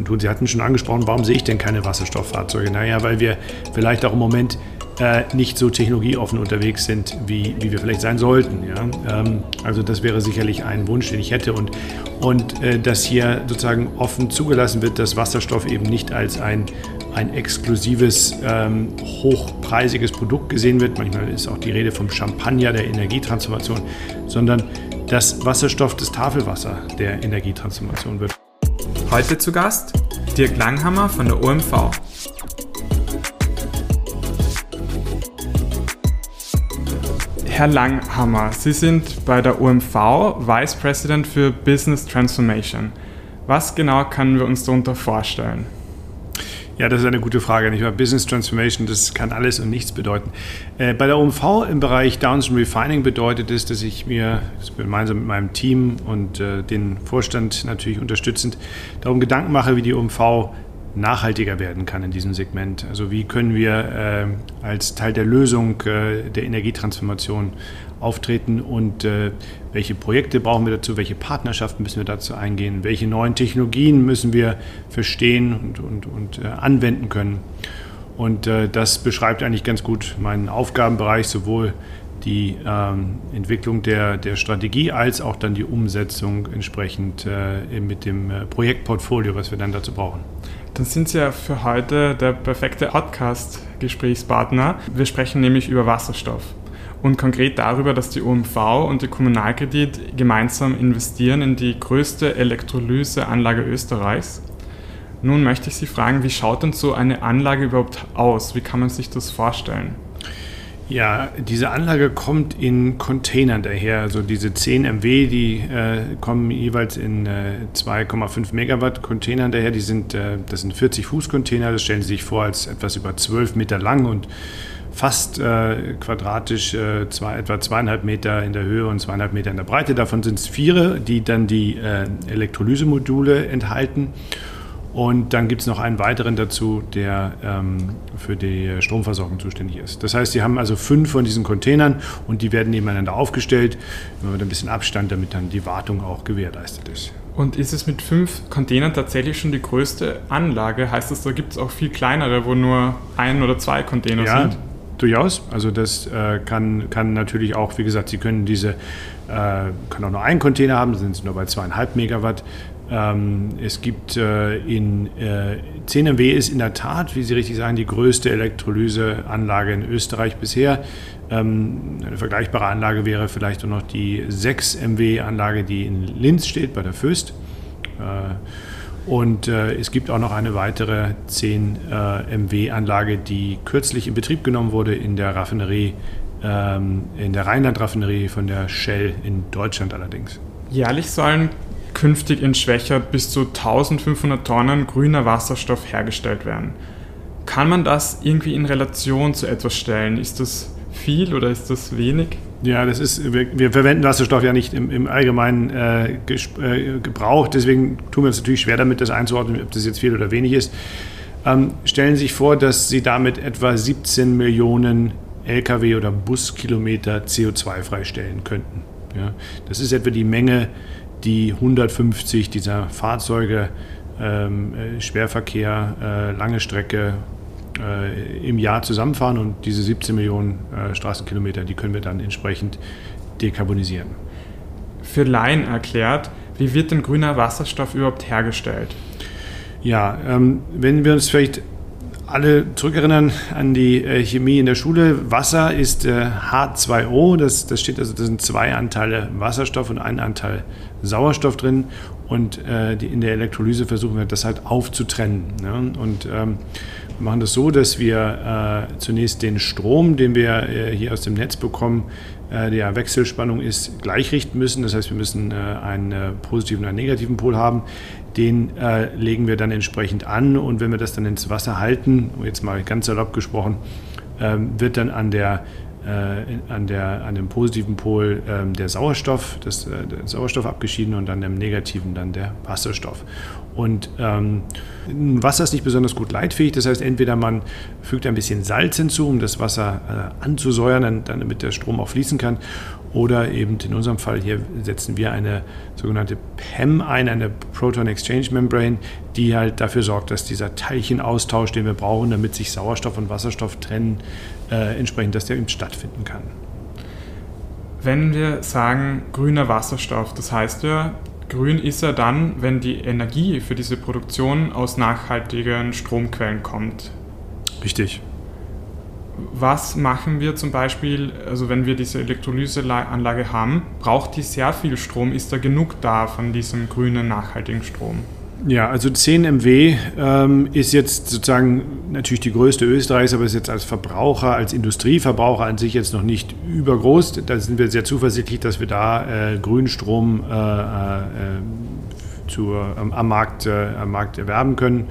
Wasserstoffen tun. Sie hatten schon angesprochen, warum sehe ich denn keine Wasserstofffahrzeuge? Naja, weil wir vielleicht auch im Moment äh, nicht so technologieoffen unterwegs sind, wie, wie wir vielleicht sein sollten. Ja? Ähm, also das wäre sicherlich ein Wunsch, den ich hätte. Und, und äh, dass hier sozusagen offen zugelassen wird, dass Wasserstoff eben nicht als ein, ein exklusives, ähm, hochpreisiges Produkt gesehen wird. Manchmal ist auch die Rede vom Champagner der Energietransformation, sondern dass Wasserstoff das Tafelwasser der Energietransformation wird. Heute zu Gast Dirk Langhammer von der OMV. Herr Langhammer, Sie sind bei der OMV Vice President für Business Transformation. Was genau können wir uns darunter vorstellen? Ja, das ist eine gute Frage. Nicht wahr? Business Transformation, das kann alles und nichts bedeuten. Äh, bei der OMV im Bereich Downstream Refining bedeutet es, dass ich mir gemeinsam mit meinem Team und äh, den Vorstand natürlich unterstützend darum Gedanken mache, wie die OMV nachhaltiger werden kann in diesem Segment. Also wie können wir äh, als Teil der Lösung äh, der Energietransformation auftreten und äh, welche Projekte brauchen wir dazu, welche Partnerschaften müssen wir dazu eingehen, welche neuen Technologien müssen wir verstehen und, und, und äh, anwenden können. Und äh, das beschreibt eigentlich ganz gut meinen Aufgabenbereich, sowohl die ähm, Entwicklung der, der Strategie als auch dann die Umsetzung entsprechend äh, mit dem äh, Projektportfolio, was wir dann dazu brauchen. Dann sind Sie ja für heute der perfekte Podcast-Gesprächspartner. Wir sprechen nämlich über Wasserstoff und konkret darüber, dass die OMV und die Kommunalkredit gemeinsam investieren in die größte Elektrolyseanlage Österreichs. Nun möchte ich Sie fragen, wie schaut denn so eine Anlage überhaupt aus? Wie kann man sich das vorstellen? Ja, diese Anlage kommt in Containern daher. Also diese 10 MW, die äh, kommen jeweils in äh, 2,5 Megawatt Containern daher. Die sind, äh, das sind 40 Fuß Container. Das stellen Sie sich vor als etwas über 12 Meter lang und fast äh, quadratisch, äh, zwei, etwa zweieinhalb Meter in der Höhe und zweieinhalb Meter in der Breite. Davon sind es vier, die dann die äh, Elektrolysemodule enthalten. Und dann gibt es noch einen weiteren dazu, der ähm, für die Stromversorgung zuständig ist. Das heißt, Sie haben also fünf von diesen Containern und die werden nebeneinander aufgestellt, mit ein bisschen Abstand, damit dann die Wartung auch gewährleistet ist. Und ist es mit fünf Containern tatsächlich schon die größte Anlage? Heißt das, da gibt es auch viel kleinere, wo nur ein oder zwei Container ja, sind? Durchaus. Also das äh, kann, kann natürlich auch, wie gesagt, Sie können diese, äh, können auch nur einen Container haben, sind Sie nur bei zweieinhalb Megawatt. Ähm, es gibt äh, in äh, 10 MW ist in der Tat, wie Sie richtig sagen, die größte Elektrolyseanlage in Österreich bisher. Ähm, eine vergleichbare Anlage wäre vielleicht auch noch die 6 MW Anlage, die in Linz steht, bei der Föst. Äh, und äh, es gibt auch noch eine weitere 10 äh, MW Anlage, die kürzlich in Betrieb genommen wurde in der Raffinerie, ähm, in der Rheinland-Raffinerie von der Shell in Deutschland allerdings. Jährlich sollen künftig in Schwächert bis zu 1500 Tonnen grüner Wasserstoff hergestellt werden. Kann man das irgendwie in Relation zu etwas stellen? Ist das viel oder ist das wenig? Ja, das ist, wir, wir verwenden Wasserstoff ja nicht im, im allgemeinen äh, äh, Gebrauch, deswegen tun wir uns natürlich schwer damit, das einzuordnen, ob das jetzt viel oder wenig ist. Ähm, stellen Sie sich vor, dass Sie damit etwa 17 Millionen Lkw oder Buskilometer CO2 freistellen könnten. Ja, das ist etwa die Menge, die 150 dieser Fahrzeuge, ähm, äh, Schwerverkehr, äh, lange Strecke äh, im Jahr zusammenfahren und diese 17 Millionen äh, Straßenkilometer, die können wir dann entsprechend dekarbonisieren. Für Laien erklärt, wie wird denn grüner Wasserstoff überhaupt hergestellt? Ja, ähm, wenn wir uns vielleicht alle zurückerinnern an die äh, Chemie in der Schule. Wasser ist äh, H2O, das, das steht also, das sind zwei Anteile Wasserstoff und ein Anteil Sauerstoff drin. Und äh, die, in der Elektrolyse versuchen wir das halt aufzutrennen. Ne? Und ähm, machen das so, dass wir äh, zunächst den Strom, den wir äh, hier aus dem Netz bekommen, äh, der Wechselspannung ist, gleichrichten müssen. Das heißt, wir müssen einen positiven und einen negativen Pol haben den äh, legen wir dann entsprechend an und wenn wir das dann ins Wasser halten, jetzt mal ganz salopp gesprochen, ähm, wird dann an der äh, an, der, an dem positiven Pol ähm, der Sauerstoff, das, äh, der Sauerstoff abgeschieden und dann im negativen dann der Wasserstoff. Und ähm, Wasser ist nicht besonders gut leitfähig, das heißt, entweder man fügt ein bisschen Salz hinzu, um das Wasser äh, anzusäuern, dann, damit der Strom auch fließen kann, oder eben in unserem Fall hier setzen wir eine sogenannte PEM ein, eine Proton Exchange Membrane, die halt dafür sorgt, dass dieser Teilchenaustausch, den wir brauchen, damit sich Sauerstoff und Wasserstoff trennen, äh, entsprechend, dass der eben stattfinden kann. Wenn wir sagen grüner Wasserstoff, das heißt ja, grün ist er dann, wenn die Energie für diese Produktion aus nachhaltigen Stromquellen kommt. Richtig. Was machen wir zum Beispiel, also wenn wir diese Elektrolyseanlage haben, braucht die sehr viel Strom? Ist da genug da von diesem grünen, nachhaltigen Strom? Ja, also 10 MW ähm, ist jetzt sozusagen natürlich die größte Österreichs, aber ist jetzt als Verbraucher, als Industrieverbraucher an sich jetzt noch nicht übergroß. Da sind wir sehr zuversichtlich, dass wir da äh, Grünstrom äh, äh, zur, ähm, am, Markt, äh, am Markt erwerben können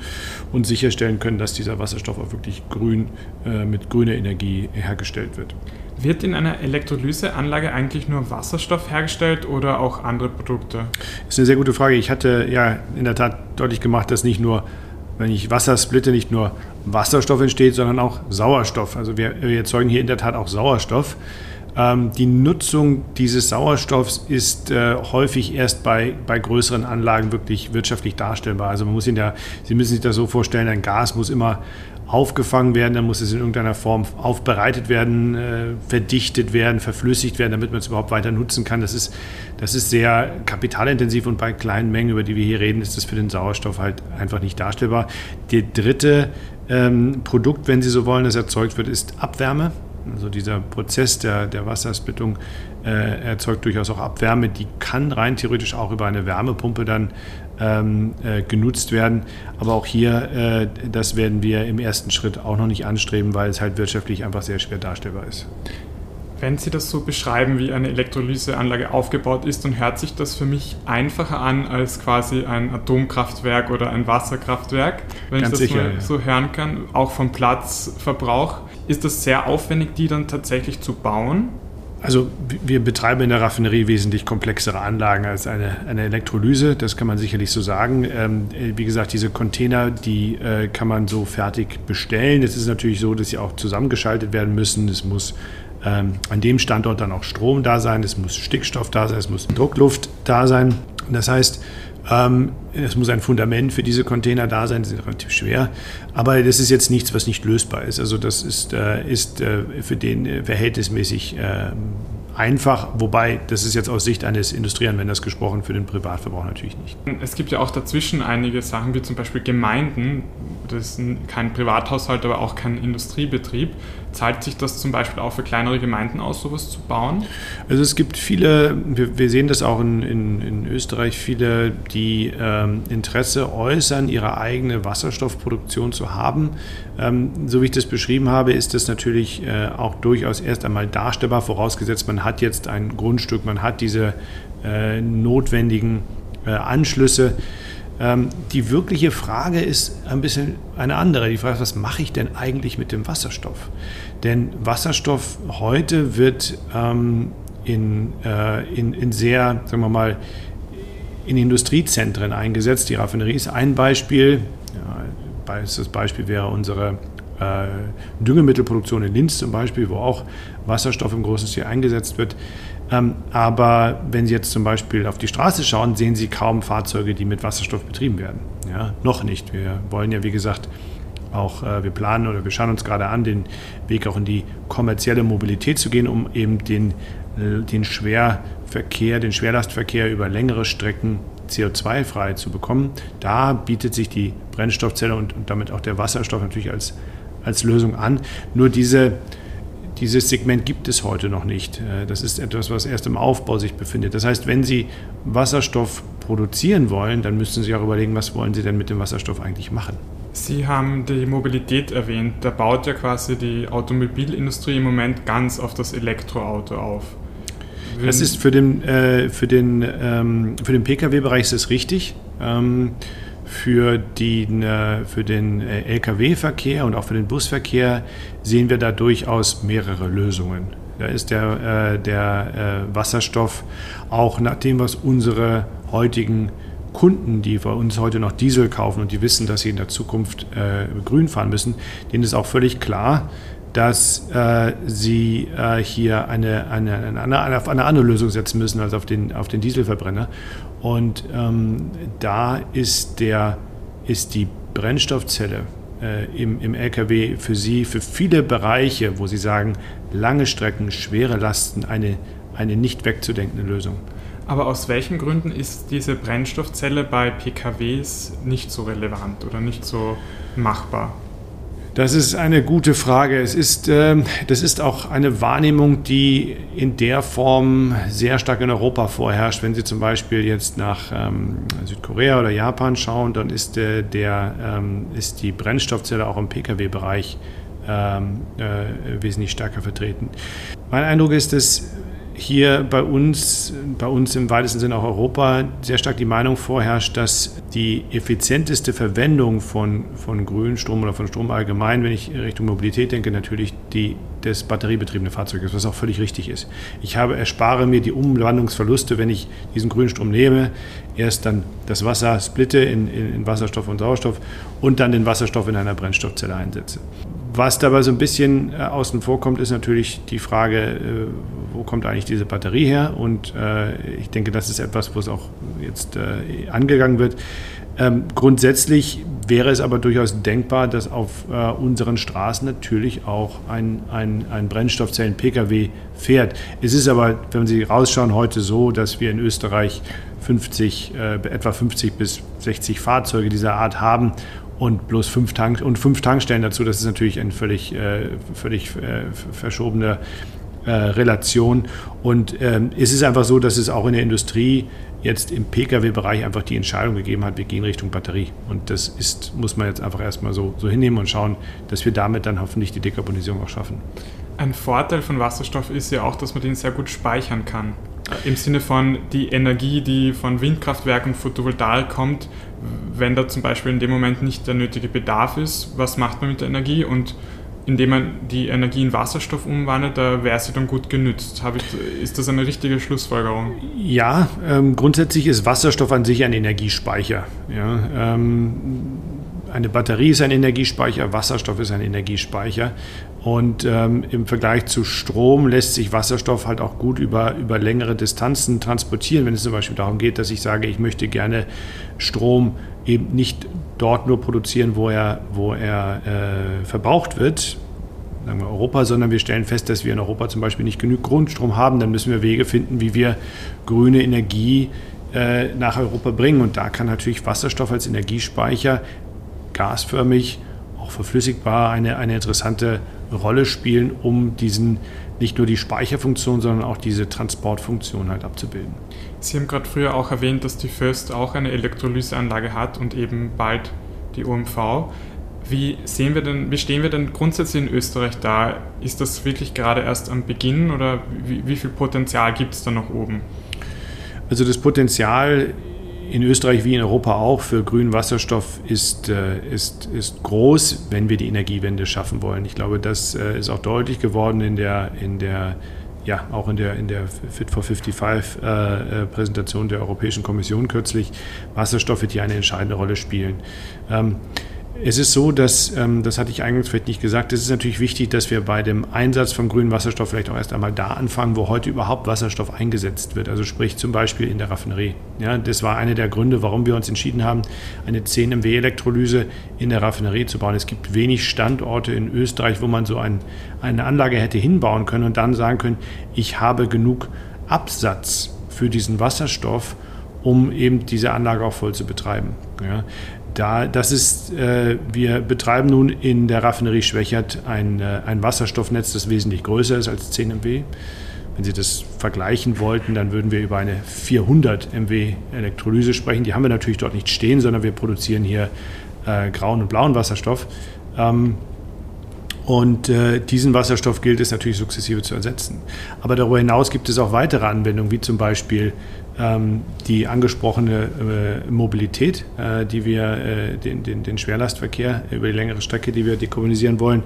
und sicherstellen können, dass dieser Wasserstoff auch wirklich grün äh, mit grüner Energie hergestellt wird. Wird in einer Elektrolyseanlage eigentlich nur Wasserstoff hergestellt oder auch andere Produkte? Das ist eine sehr gute Frage. Ich hatte ja in der Tat deutlich gemacht, dass nicht nur, wenn ich Wasser splitte, nicht nur Wasserstoff entsteht, sondern auch Sauerstoff. Also wir, wir erzeugen hier in der Tat auch Sauerstoff. Ähm, die Nutzung dieses Sauerstoffs ist äh, häufig erst bei, bei größeren Anlagen wirklich wirtschaftlich darstellbar. Also man muss ihn ja, Sie müssen sich das so vorstellen, ein Gas muss immer aufgefangen werden, dann muss es in irgendeiner Form aufbereitet werden, äh, verdichtet werden, verflüssigt werden, damit man es überhaupt weiter nutzen kann. Das ist, das ist sehr kapitalintensiv und bei kleinen Mengen, über die wir hier reden, ist das für den Sauerstoff halt einfach nicht darstellbar. Der dritte ähm, Produkt, wenn Sie so wollen, das erzeugt wird, ist Abwärme. Also dieser Prozess der, der Wassersplittung äh, erzeugt durchaus auch Abwärme. Die kann rein theoretisch auch über eine Wärmepumpe dann ähm, äh, genutzt werden. Aber auch hier, äh, das werden wir im ersten Schritt auch noch nicht anstreben, weil es halt wirtschaftlich einfach sehr schwer darstellbar ist. Wenn Sie das so beschreiben, wie eine Elektrolyseanlage aufgebaut ist, dann hört sich das für mich einfacher an als quasi ein Atomkraftwerk oder ein Wasserkraftwerk, wenn Ganz ich das sicher, mal ja. so hören kann, auch vom Platzverbrauch. Ist das sehr aufwendig, die dann tatsächlich zu bauen? Also wir betreiben in der Raffinerie wesentlich komplexere Anlagen als eine, eine Elektrolyse, das kann man sicherlich so sagen. Ähm, wie gesagt, diese Container, die äh, kann man so fertig bestellen. Es ist natürlich so, dass sie auch zusammengeschaltet werden müssen. Es muss ähm, an dem Standort dann auch Strom da sein, es muss Stickstoff da sein, es muss Druckluft da sein. Das heißt, es muss ein Fundament für diese Container da sein, die sind relativ schwer. Aber das ist jetzt nichts, was nicht lösbar ist. Also das ist, äh, ist äh, für den äh, verhältnismäßig einfach, wobei das ist jetzt aus Sicht eines Industrieanwenders gesprochen, für den Privatverbrauch natürlich nicht. Es gibt ja auch dazwischen einige Sachen, wie zum Beispiel Gemeinden, das ist kein Privathaushalt, aber auch kein Industriebetrieb. Zahlt sich das zum Beispiel auch für kleinere Gemeinden aus, sowas zu bauen? Also es gibt viele, wir, wir sehen das auch in, in, in Österreich, viele, die ähm, Interesse äußern, ihre eigene Wasserstoffproduktion zu haben. Ähm, so wie ich das beschrieben habe, ist das natürlich äh, auch durchaus erst einmal darstellbar, vorausgesetzt man hat jetzt ein Grundstück, man hat diese äh, notwendigen äh, Anschlüsse. Ähm, die wirkliche Frage ist ein bisschen eine andere. Die Frage ist, was mache ich denn eigentlich mit dem Wasserstoff? Denn Wasserstoff heute wird ähm, in, äh, in, in sehr, sagen wir mal, in Industriezentren eingesetzt. Die Raffinerie ist ein Beispiel. Ja, das Beispiel wäre unsere äh, Düngemittelproduktion in Linz zum Beispiel, wo auch Wasserstoff im großen Stil eingesetzt wird. Ähm, aber wenn Sie jetzt zum Beispiel auf die Straße schauen, sehen Sie kaum Fahrzeuge, die mit Wasserstoff betrieben werden. Ja, noch nicht. Wir wollen ja, wie gesagt, auch, äh, wir planen oder wir schauen uns gerade an, den Weg auch in die kommerzielle Mobilität zu gehen, um eben den, äh, den Schwerverkehr, den Schwerlastverkehr über längere Strecken CO2-frei zu bekommen. Da bietet sich die Brennstoffzelle und, und damit auch der Wasserstoff natürlich als, als Lösung an. Nur diese dieses Segment gibt es heute noch nicht. Äh, das ist etwas, was erst im Aufbau sich befindet. Das heißt, wenn Sie Wasserstoff produzieren wollen, dann müssen Sie auch überlegen, was wollen Sie denn mit dem Wasserstoff eigentlich machen. Sie haben die Mobilität erwähnt. Da baut ja quasi die Automobilindustrie im Moment ganz auf das Elektroauto auf. Das ist für den, äh, für den, ähm, für den Pkw-Bereich ist das richtig. Ähm, für, den, äh, für den äh, Lkw-Verkehr und auch für den Busverkehr sehen wir da durchaus mehrere Lösungen. Da ist der, äh, der Wasserstoff auch nach dem, was unsere heutigen Kunden, die bei uns heute noch Diesel kaufen und die wissen, dass sie in der Zukunft grün fahren müssen, denen ist auch völlig klar, dass äh, sie äh, hier eine, eine, eine, eine, auf eine andere Lösung setzen müssen als auf den, auf den Dieselverbrenner. Und ähm, da ist, der, ist die Brennstoffzelle äh, im, im Lkw für Sie, für viele Bereiche, wo Sie sagen, lange Strecken, schwere Lasten, eine, eine nicht wegzudenkende Lösung. Aber aus welchen Gründen ist diese Brennstoffzelle bei PKWs nicht so relevant oder nicht so machbar? Das ist eine gute Frage. Es ist, äh, das ist auch eine Wahrnehmung, die in der Form sehr stark in Europa vorherrscht. Wenn Sie zum Beispiel jetzt nach ähm, Südkorea oder Japan schauen, dann ist, äh, der, ähm, ist die Brennstoffzelle auch im Pkw-Bereich ähm, äh, wesentlich stärker vertreten. Mein Eindruck ist, dass hier bei uns, bei uns im weitesten Sinne auch Europa, sehr stark die Meinung vorherrscht, dass die effizienteste Verwendung von, von Grünstrom oder von Strom allgemein, wenn ich Richtung Mobilität denke, natürlich die, das batteriebetriebene Fahrzeug ist, was auch völlig richtig ist. Ich habe, erspare mir die Umwandlungsverluste, wenn ich diesen Grünstrom nehme, erst dann das Wasser splitte in, in, in Wasserstoff und Sauerstoff und dann den Wasserstoff in einer Brennstoffzelle einsetze. Was dabei so ein bisschen äh, außen vor kommt, ist natürlich die Frage, äh, wo kommt eigentlich diese Batterie her? Und äh, ich denke, das ist etwas, wo es auch jetzt äh, angegangen wird. Ähm, grundsätzlich wäre es aber durchaus denkbar, dass auf äh, unseren Straßen natürlich auch ein, ein, ein Brennstoffzellen-Pkw fährt. Es ist aber, wenn Sie rausschauen, heute so, dass wir in Österreich 50, äh, etwa 50 bis 60 Fahrzeuge dieser Art haben und bloß fünf, Tank und fünf Tankstellen dazu. Das ist natürlich eine völlig, äh, völlig äh, verschobene äh, Relation. Und ähm, es ist einfach so, dass es auch in der Industrie jetzt im Pkw-Bereich einfach die Entscheidung gegeben hat, wir gehen Richtung Batterie. Und das ist, muss man jetzt einfach erstmal so, so hinnehmen und schauen, dass wir damit dann hoffentlich die Dekarbonisierung auch schaffen. Ein Vorteil von Wasserstoff ist ja auch, dass man den sehr gut speichern kann. Im Sinne von die Energie, die von Windkraftwerken und Photovoltaik kommt, wenn da zum Beispiel in dem Moment nicht der nötige Bedarf ist, was macht man mit der Energie? Und indem man die Energie in Wasserstoff umwandelt, da wäre sie dann gut genützt. Ich, ist das eine richtige Schlussfolgerung? Ja, ähm, grundsätzlich ist Wasserstoff an sich ein Energiespeicher. Ja, ähm, eine Batterie ist ein Energiespeicher, Wasserstoff ist ein Energiespeicher. Und ähm, im Vergleich zu Strom lässt sich Wasserstoff halt auch gut über, über längere Distanzen transportieren. Wenn es zum Beispiel darum geht, dass ich sage, ich möchte gerne Strom eben nicht dort nur produzieren, wo er, wo er äh, verbraucht wird, sagen wir Europa, sondern wir stellen fest, dass wir in Europa zum Beispiel nicht genug Grundstrom haben, dann müssen wir Wege finden, wie wir grüne Energie äh, nach Europa bringen. Und da kann natürlich Wasserstoff als Energiespeicher gasförmig, auch verflüssigbar, eine, eine interessante Rolle spielen, um diesen nicht nur die Speicherfunktion, sondern auch diese Transportfunktion halt abzubilden. Sie haben gerade früher auch erwähnt, dass die Föst auch eine Elektrolyseanlage hat und eben bald die OMV. Wie, sehen wir denn, wie stehen wir denn grundsätzlich in Österreich da? Ist das wirklich gerade erst am Beginn oder wie, wie viel Potenzial gibt es da noch oben? Also das Potenzial in Österreich wie in Europa auch für grünen Wasserstoff ist, äh, ist, ist groß, wenn wir die Energiewende schaffen wollen. Ich glaube, das äh, ist auch deutlich geworden in der, in der ja, auch in der, in der Fit for 55 äh, Präsentation der Europäischen Kommission kürzlich. Wasserstoff wird hier eine entscheidende Rolle spielen. Ähm, es ist so, dass, ähm, das hatte ich eingangs vielleicht nicht gesagt, es ist natürlich wichtig, dass wir bei dem Einsatz von grünem Wasserstoff vielleicht auch erst einmal da anfangen, wo heute überhaupt Wasserstoff eingesetzt wird. Also sprich zum Beispiel in der Raffinerie. Ja, das war einer der Gründe, warum wir uns entschieden haben, eine 10 MW Elektrolyse in der Raffinerie zu bauen. Es gibt wenig Standorte in Österreich, wo man so ein, eine Anlage hätte hinbauen können und dann sagen können, ich habe genug Absatz für diesen Wasserstoff, um eben diese Anlage auch voll zu betreiben. Ja da, das ist, äh, wir betreiben nun in der Raffinerie Schwächert ein, äh, ein Wasserstoffnetz, das wesentlich größer ist als 10 MW. Wenn Sie das vergleichen wollten, dann würden wir über eine 400 MW Elektrolyse sprechen. Die haben wir natürlich dort nicht stehen, sondern wir produzieren hier äh, grauen und blauen Wasserstoff. Ähm, und äh, diesen Wasserstoff gilt es natürlich sukzessive zu ersetzen. Aber darüber hinaus gibt es auch weitere Anwendungen, wie zum Beispiel ähm, die angesprochene äh, Mobilität, äh, die wir, äh, den, den, den, Schwerlastverkehr über die längere Strecke, die wir dekarbonisieren wollen.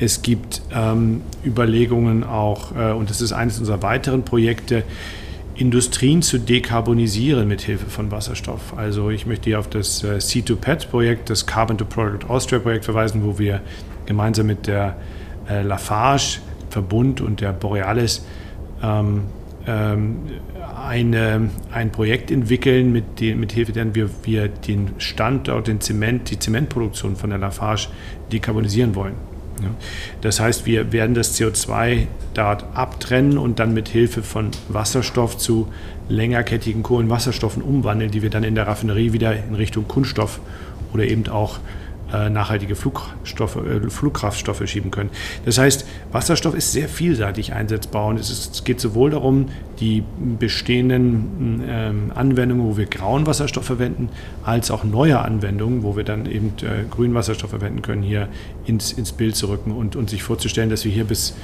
Es gibt ähm, Überlegungen auch, äh, und das ist eines unserer weiteren Projekte, Industrien zu dekarbonisieren mit Hilfe von Wasserstoff. Also ich möchte hier auf das äh, C2PET-Projekt, das Carbon to Product Austria-Projekt verweisen, wo wir gemeinsam mit der äh, Lafarge Verbund und der Borealis ähm, ähm, eine, ein Projekt entwickeln, mit, den, mit Hilfe deren wir, wir den Standort, den Zement, die Zementproduktion von der Lafarge dekarbonisieren wollen. Das heißt, wir werden das CO2 dort abtrennen und dann mit Hilfe von Wasserstoff zu längerkettigen Kohlenwasserstoffen umwandeln, die wir dann in der Raffinerie wieder in Richtung Kunststoff oder eben auch nachhaltige Flugstoffe, äh, Flugkraftstoffe schieben können. Das heißt, Wasserstoff ist sehr vielseitig einsetzbar und es, ist, es geht sowohl darum, die bestehenden ähm, Anwendungen, wo wir grauen Wasserstoff verwenden, als auch neue Anwendungen, wo wir dann eben äh, grünen Wasserstoff verwenden können, hier ins, ins Bild zu rücken und, und sich vorzustellen, dass wir hier bis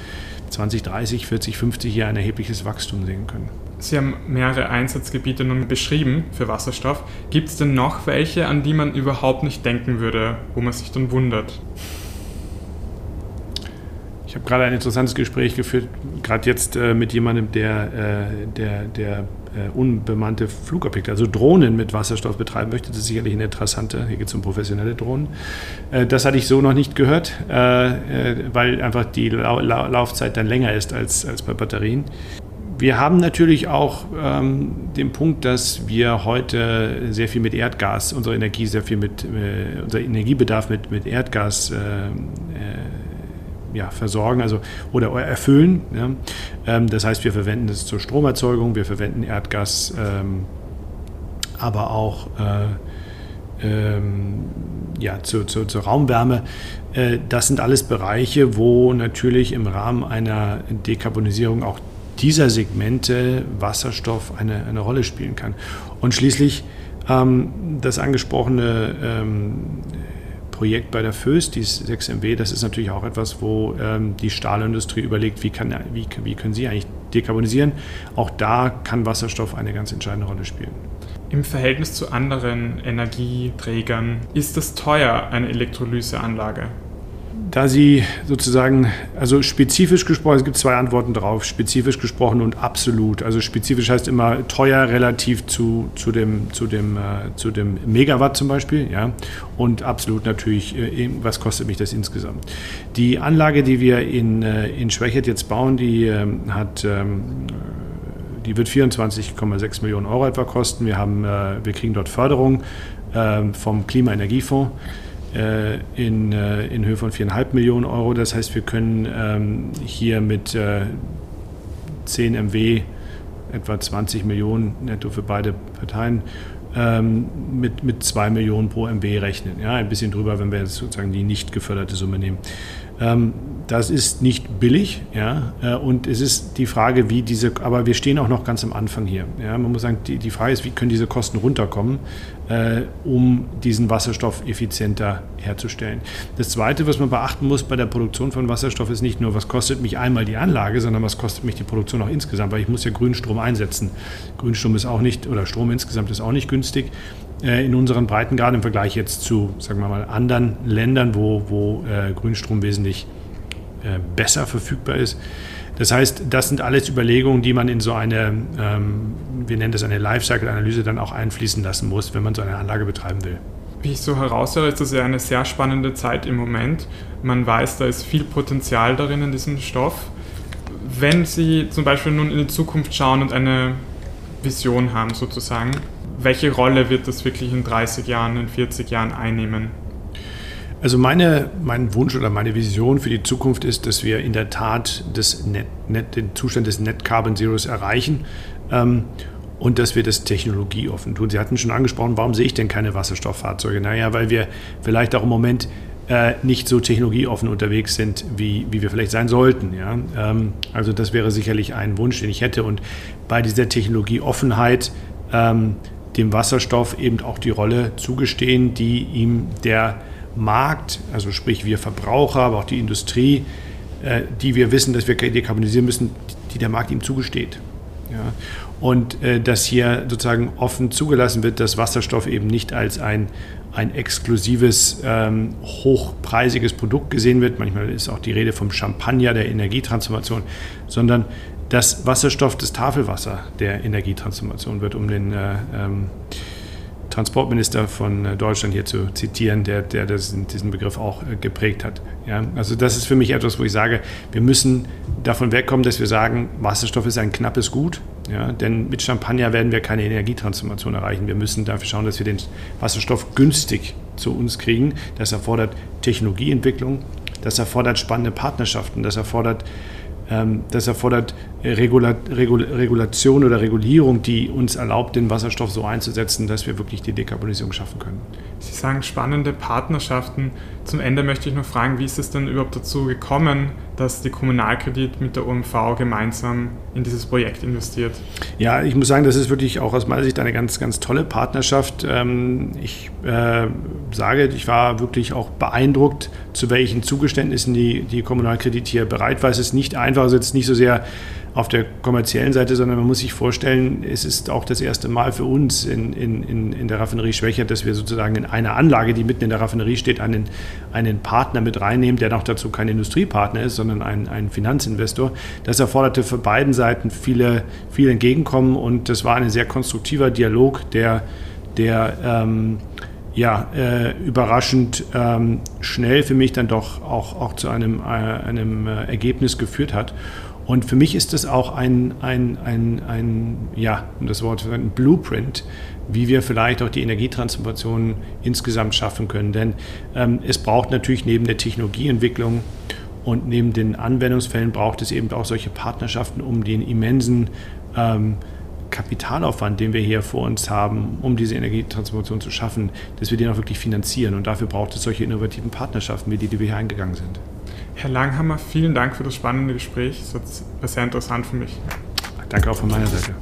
20, 30, 40, 50 Jahre ein erhebliches Wachstum sehen können. Sie haben mehrere Einsatzgebiete nun beschrieben für Wasserstoff. Gibt es denn noch welche, an die man überhaupt nicht denken würde, wo man sich dann wundert? Ich habe gerade ein interessantes Gespräch geführt, gerade jetzt äh, mit jemandem, der, äh, der, der unbemannte Flugobjekte, also Drohnen mit Wasserstoff betreiben möchte. Das ist sicherlich eine interessante, hier geht es um professionelle Drohnen. Äh, das hatte ich so noch nicht gehört, äh, äh, weil einfach die Lau Laufzeit dann länger ist als, als bei Batterien. Wir haben natürlich auch ähm, den Punkt, dass wir heute sehr viel mit Erdgas, unsere Energie sehr viel mit, äh, unser Energiebedarf mit, mit Erdgas äh, äh, ja, versorgen also, oder erfüllen. Ja. Ähm, das heißt, wir verwenden es zur Stromerzeugung, wir verwenden Erdgas, ähm, aber auch äh, ähm, ja, zur, zur, zur Raumwärme. Äh, das sind alles Bereiche, wo natürlich im Rahmen einer Dekarbonisierung auch dieser Segmente Wasserstoff eine, eine Rolle spielen kann. Und schließlich ähm, das angesprochene ähm, Projekt bei der Föst, dieses 6MW, das ist natürlich auch etwas, wo ähm, die Stahlindustrie überlegt, wie, kann, wie, wie können sie eigentlich dekarbonisieren. Auch da kann Wasserstoff eine ganz entscheidende Rolle spielen. Im Verhältnis zu anderen Energieträgern ist es teuer, eine Elektrolyseanlage? Da Sie sozusagen, also spezifisch gesprochen, es gibt zwei Antworten drauf, spezifisch gesprochen und absolut. Also spezifisch heißt immer teuer relativ zu, zu, dem, zu, dem, äh, zu dem Megawatt zum Beispiel, ja, und absolut natürlich, äh, was kostet mich das insgesamt. Die Anlage, die wir in, äh, in Schwächert jetzt bauen, die ähm, hat ähm, die wird 24,6 Millionen Euro etwa kosten. Wir, haben, äh, wir kriegen dort Förderung äh, vom Klimaenergiefonds. Äh, in, äh, in Höhe von 4,5 Millionen Euro. Das heißt, wir können ähm, hier mit äh, 10 MW etwa 20 Millionen netto für beide Parteien ähm, mit, mit 2 Millionen pro MW rechnen. Ja, ein bisschen drüber, wenn wir jetzt sozusagen die nicht geförderte Summe nehmen. Ähm, das ist nicht billig, ja, äh, und es ist die Frage, wie diese, aber wir stehen auch noch ganz am Anfang hier. Ja, man muss sagen, die, die Frage ist, wie können diese Kosten runterkommen, äh, um diesen Wasserstoff effizienter herzustellen. Das Zweite, was man beachten muss bei der Produktion von Wasserstoff, ist nicht nur, was kostet mich einmal die Anlage, sondern was kostet mich die Produktion auch insgesamt, weil ich muss ja Grünstrom einsetzen. Grünstrom ist auch nicht, oder Strom insgesamt ist auch nicht günstig. Äh, in unseren Breitengraden im Vergleich jetzt zu, sagen wir mal, anderen Ländern, wo, wo äh, Grünstrom wesentlich äh, besser verfügbar ist. Das heißt, das sind alles Überlegungen, die man in so eine, ähm, wir nennen das eine Lifecycle-Analyse, dann auch einfließen lassen muss, wenn man so eine Anlage betreiben will. Wie ich so heraushöre, ist das ja eine sehr spannende Zeit im Moment. Man weiß, da ist viel Potenzial darin in diesem Stoff. Wenn Sie zum Beispiel nun in die Zukunft schauen und eine Vision haben sozusagen, welche Rolle wird das wirklich in 30 Jahren, in 40 Jahren einnehmen? Also meine, mein Wunsch oder meine Vision für die Zukunft ist, dass wir in der Tat Net, Net, den Zustand des Net Carbon Zeros erreichen ähm, und dass wir das technologieoffen tun. Sie hatten schon angesprochen, warum sehe ich denn keine Wasserstofffahrzeuge? Naja, weil wir vielleicht auch im Moment äh, nicht so technologieoffen unterwegs sind, wie, wie wir vielleicht sein sollten. Ja? Ähm, also das wäre sicherlich ein Wunsch, den ich hätte. Und bei dieser Technologieoffenheit ähm, dem Wasserstoff eben auch die Rolle zugestehen, die ihm der Markt, also sprich wir Verbraucher, aber auch die Industrie, äh, die wir wissen, dass wir dekarbonisieren müssen, die der Markt ihm zugesteht. Ja. Und äh, dass hier sozusagen offen zugelassen wird, dass Wasserstoff eben nicht als ein, ein exklusives, ähm, hochpreisiges Produkt gesehen wird. Manchmal ist auch die Rede vom Champagner der Energietransformation, sondern dass Wasserstoff das Tafelwasser der Energietransformation wird, um den äh, ähm, Transportminister von äh, Deutschland hier zu zitieren, der, der das, diesen Begriff auch äh, geprägt hat. Ja, also das ist für mich etwas, wo ich sage, wir müssen davon wegkommen, dass wir sagen, Wasserstoff ist ein knappes Gut, ja, denn mit Champagner werden wir keine Energietransformation erreichen. Wir müssen dafür schauen, dass wir den Wasserstoff günstig zu uns kriegen. Das erfordert Technologieentwicklung, das erfordert spannende Partnerschaften, das erfordert ähm, das erfordert Regula Regul Regulation oder Regulierung, die uns erlaubt, den Wasserstoff so einzusetzen, dass wir wirklich die Dekarbonisierung schaffen können. Sie sagen spannende Partnerschaften. Zum Ende möchte ich noch fragen, wie ist es denn überhaupt dazu gekommen, dass die Kommunalkredit mit der OMV gemeinsam in dieses Projekt investiert? Ja, ich muss sagen, das ist wirklich auch aus meiner Sicht eine ganz, ganz tolle Partnerschaft. Ähm, ich äh, sage, ich war wirklich auch beeindruckt, zu welchen Zugeständnissen die, die Kommunalkredit hier bereit war. Es ist nicht einfach, es ist nicht so sehr auf der kommerziellen Seite, sondern man muss sich vorstellen, es ist auch das erste Mal für uns in, in, in der Raffinerie Schwächert, dass wir sozusagen in einer Anlage, die mitten in der Raffinerie steht, einen, einen Partner mit reinnehmen, der noch dazu kein Industriepartner ist, sondern ein, ein Finanzinvestor. Das erforderte für beiden Seiten viele, viel Entgegenkommen und das war ein sehr konstruktiver Dialog, der, der ähm, ja, äh, überraschend ähm, schnell für mich dann doch auch, auch zu einem, äh, einem äh, Ergebnis geführt hat. Und für mich ist das auch ein, ein, ein, ein ja, um das Wort ein Blueprint, wie wir vielleicht auch die Energietransformation insgesamt schaffen können. Denn ähm, es braucht natürlich neben der Technologieentwicklung und neben den Anwendungsfällen braucht es eben auch solche Partnerschaften, um den immensen ähm, Kapitalaufwand, den wir hier vor uns haben, um diese Energietransformation zu schaffen, dass wir den auch wirklich finanzieren. Und dafür braucht es solche innovativen Partnerschaften, wie die, die wir hier eingegangen sind. Herr Langhammer, vielen Dank für das spannende Gespräch. Es war sehr interessant für mich. Danke auch von meiner Seite.